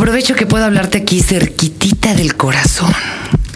Aprovecho que puedo hablarte aquí cerquitita del corazón.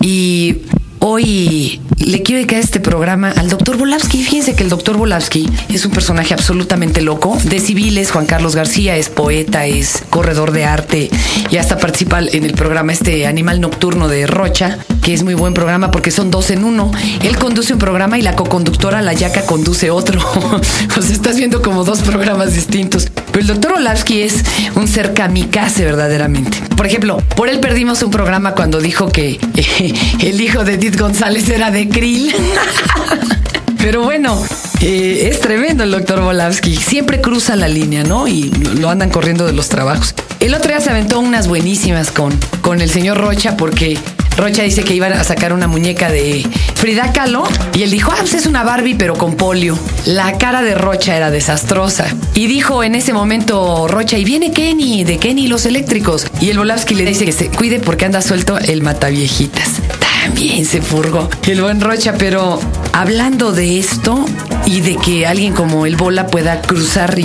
Y Hoy le quiero dedicar este programa al doctor Volavsky. Fíjense que el doctor Volavsky es un personaje absolutamente loco. De civiles, Juan Carlos García es poeta, es corredor de arte y hasta participa en el programa este Animal Nocturno de Rocha, que es muy buen programa porque son dos en uno. Él conduce un programa y la coconductora, la yaca, conduce otro. o sea, estás viendo como dos programas distintos. Pero el doctor Volavsky es un ser kamikaze verdaderamente. Por ejemplo, por él perdimos un programa cuando dijo que el hijo de Edith González era de Krill. Pero bueno, eh, es tremendo el doctor Volavsky. Siempre cruza la línea, ¿no? Y lo andan corriendo de los trabajos. El otro día se aventó unas buenísimas con, con el señor Rocha porque Rocha dice que iban a sacar una muñeca de Frida Kahlo y él dijo, ah, pues es una Barbie pero con polio. La cara de Rocha era desastrosa. Y dijo en ese momento Rocha, y viene Kenny, de Kenny los eléctricos. Y el Volavsky le dice que se cuide porque anda suelto el mataviejitas también se furgó el buen Rocha, pero hablando de esto y de que alguien como el Bola pueda cruzar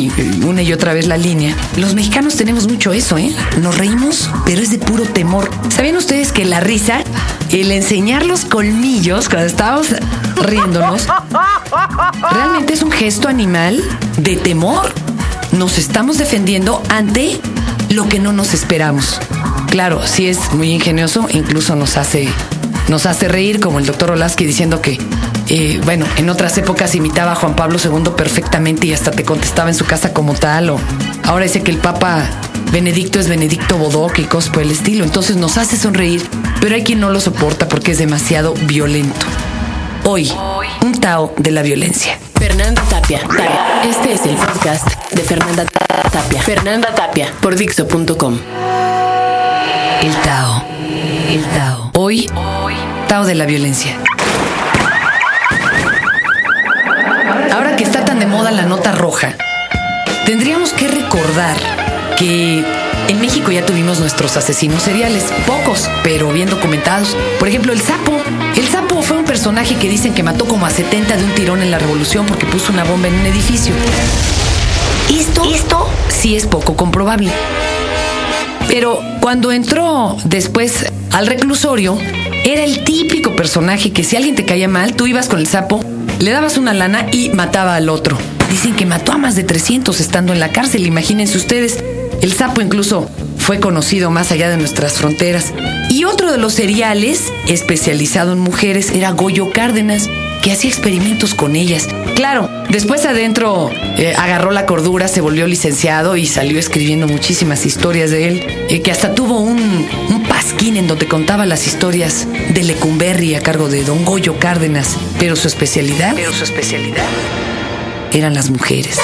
una y otra vez la línea, los mexicanos tenemos mucho eso, ¿eh? Nos reímos, pero es de puro temor. ¿Sabían ustedes que la risa, el enseñar los colmillos cuando estábamos riéndonos, realmente es un gesto animal de temor? Nos estamos defendiendo ante lo que no nos esperamos. Claro, sí es muy ingenioso, incluso nos hace nos hace reír, como el doctor Olaski diciendo que, eh, bueno, en otras épocas imitaba a Juan Pablo II perfectamente y hasta te contestaba en su casa como tal, o ahora dice que el Papa Benedicto es Benedicto Bodoc y cosas por el estilo, entonces nos hace sonreír, pero hay quien no lo soporta porque es demasiado violento. Hoy, un Tao de la violencia. Fernanda Tapia. Este es el podcast de Fernanda Tapia. Fernanda Tapia por Dixo.com. El Tao. El Tao. Hoy Tao de la violencia. Ahora que está tan de moda la nota roja, tendríamos que recordar que en México ya tuvimos nuestros asesinos seriales, pocos, pero bien documentados. Por ejemplo, el sapo. El sapo fue un personaje que dicen que mató como a 70 de un tirón en la revolución porque puso una bomba en un edificio. Esto, esto sí es poco comprobable. Pero cuando entró después al reclusorio, era el típico personaje que si alguien te caía mal, tú ibas con el sapo, le dabas una lana y mataba al otro. Dicen que mató a más de 300 estando en la cárcel, imagínense ustedes. El sapo incluso fue conocido más allá de nuestras fronteras. Y otro de los seriales, especializado en mujeres, era Goyo Cárdenas, que hacía experimentos con ellas. Claro, después adentro eh, agarró la cordura, se volvió licenciado y salió escribiendo muchísimas historias de él, eh, que hasta tuvo un, un, en donde contaba las historias de Lecumberri a cargo de Don Goyo Cárdenas, pero su especialidad, pero su especialidad eran las mujeres.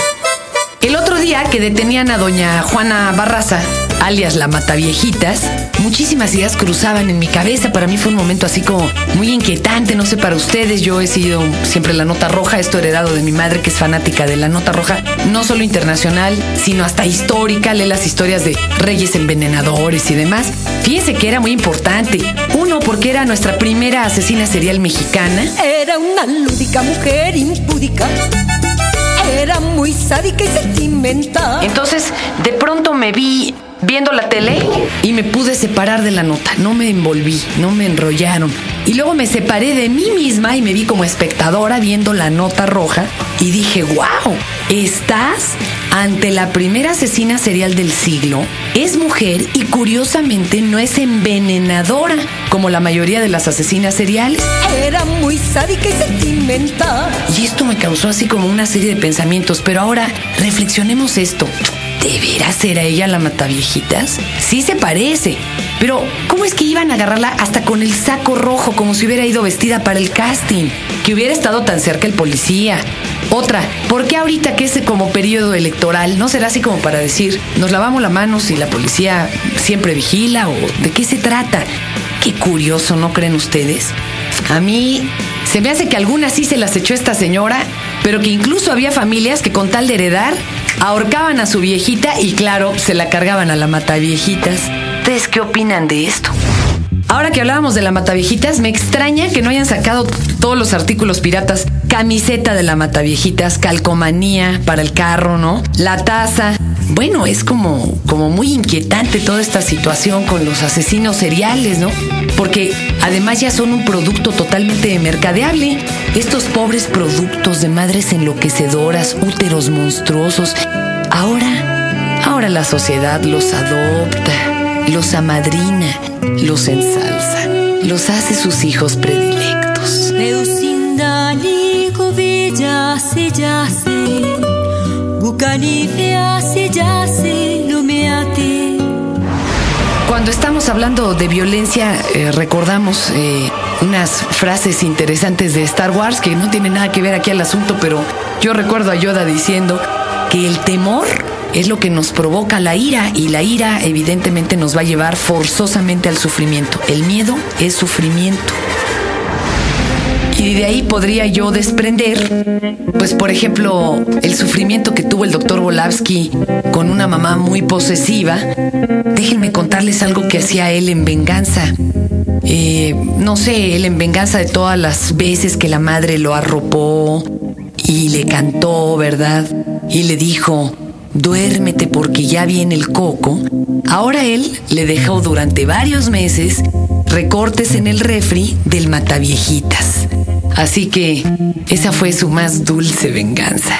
El otro día que detenían a doña Juana Barraza, alias la Mataviejitas, muchísimas ideas cruzaban en mi cabeza. Para mí fue un momento así como muy inquietante, no sé para ustedes. Yo he sido siempre la nota roja, esto heredado de mi madre que es fanática de la nota roja, no solo internacional, sino hasta histórica. Lee las historias de reyes envenenadores y demás. Fíjense que era muy importante. Uno, porque era nuestra primera asesina serial mexicana. Era una lúdica mujer impúdica era muy sádica y sentimental. Entonces, de pronto me vi viendo la tele y me pude separar de la nota. No me envolví, no me enrollaron. Y luego me separé de mí misma y me vi como espectadora viendo la nota roja y dije, wow, estás ante la primera asesina serial del siglo. Es mujer y curiosamente no es envenenadora como la mayoría de las asesinas seriales. Era muy sádica y sentimental. Y esto me causó así como una serie de pensamientos, pero ahora reflexionemos esto. ¿De veras era ella la mataviejitas? Sí se parece. Pero, ¿cómo es que iban a agarrarla hasta con el saco rojo, como si hubiera ido vestida para el casting? Que hubiera estado tan cerca el policía. Otra, ¿por qué ahorita que es como periodo electoral? ¿No será así como para decir, nos lavamos la mano si la policía siempre vigila o de qué se trata? Qué curioso, ¿no creen ustedes? A mí se me hace que algunas sí se las echó esta señora, pero que incluso había familias que con tal de heredar ahorcaban a su viejita y claro, se la cargaban a la mataviejitas. ¿Ustedes qué opinan de esto? Ahora que hablábamos de la Mataviejitas, me extraña que no hayan sacado todos los artículos piratas. Camiseta de la Mataviejitas, calcomanía para el carro, ¿no? La taza, bueno, es como, como muy inquietante toda esta situación con los asesinos seriales, ¿no? Porque además ya son un producto totalmente mercadeable. Estos pobres productos de madres enloquecedoras, úteros monstruosos, ahora, ahora la sociedad los adopta, los amadrina, los ensalza, los hace sus hijos predilectos. Cuando estamos hablando de violencia, eh, recordamos eh, unas frases interesantes de Star Wars que no tienen nada que ver aquí al asunto, pero yo recuerdo a Yoda diciendo que el temor es lo que nos provoca la ira y la ira evidentemente nos va a llevar forzosamente al sufrimiento. El miedo es sufrimiento. Y de ahí podría yo desprender, pues por ejemplo, el sufrimiento que tuvo el doctor Volavsky con una mamá muy posesiva. Déjenme contarles algo que hacía él en venganza. Eh, no sé, él en venganza de todas las veces que la madre lo arropó y le cantó, ¿verdad? Y le dijo, duérmete porque ya viene el coco. Ahora él le dejó durante varios meses recortes en el refri del mataviejitas. Así que esa fue su más dulce venganza.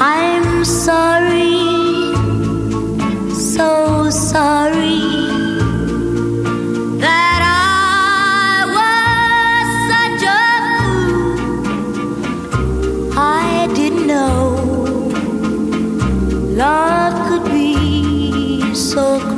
I'm sorry, песок.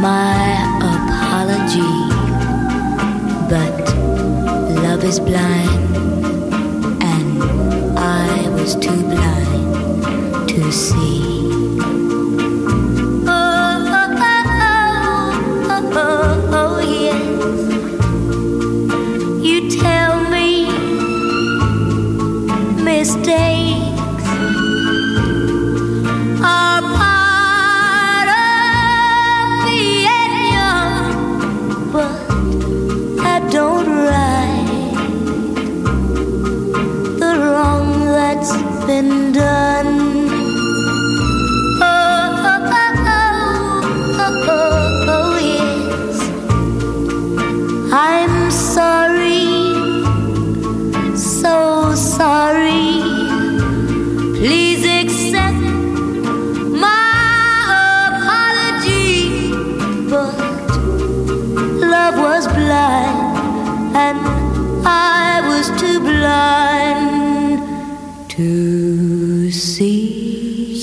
My apology. But love is blind, and I was too blind to see. To see.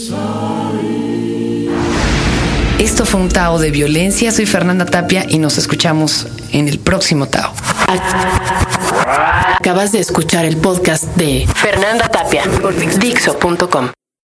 Esto fue un Tao de violencia. Soy Fernanda Tapia y nos escuchamos en el próximo Tao. Acabas de escuchar el podcast de Fernanda Tapia por Dixo.com.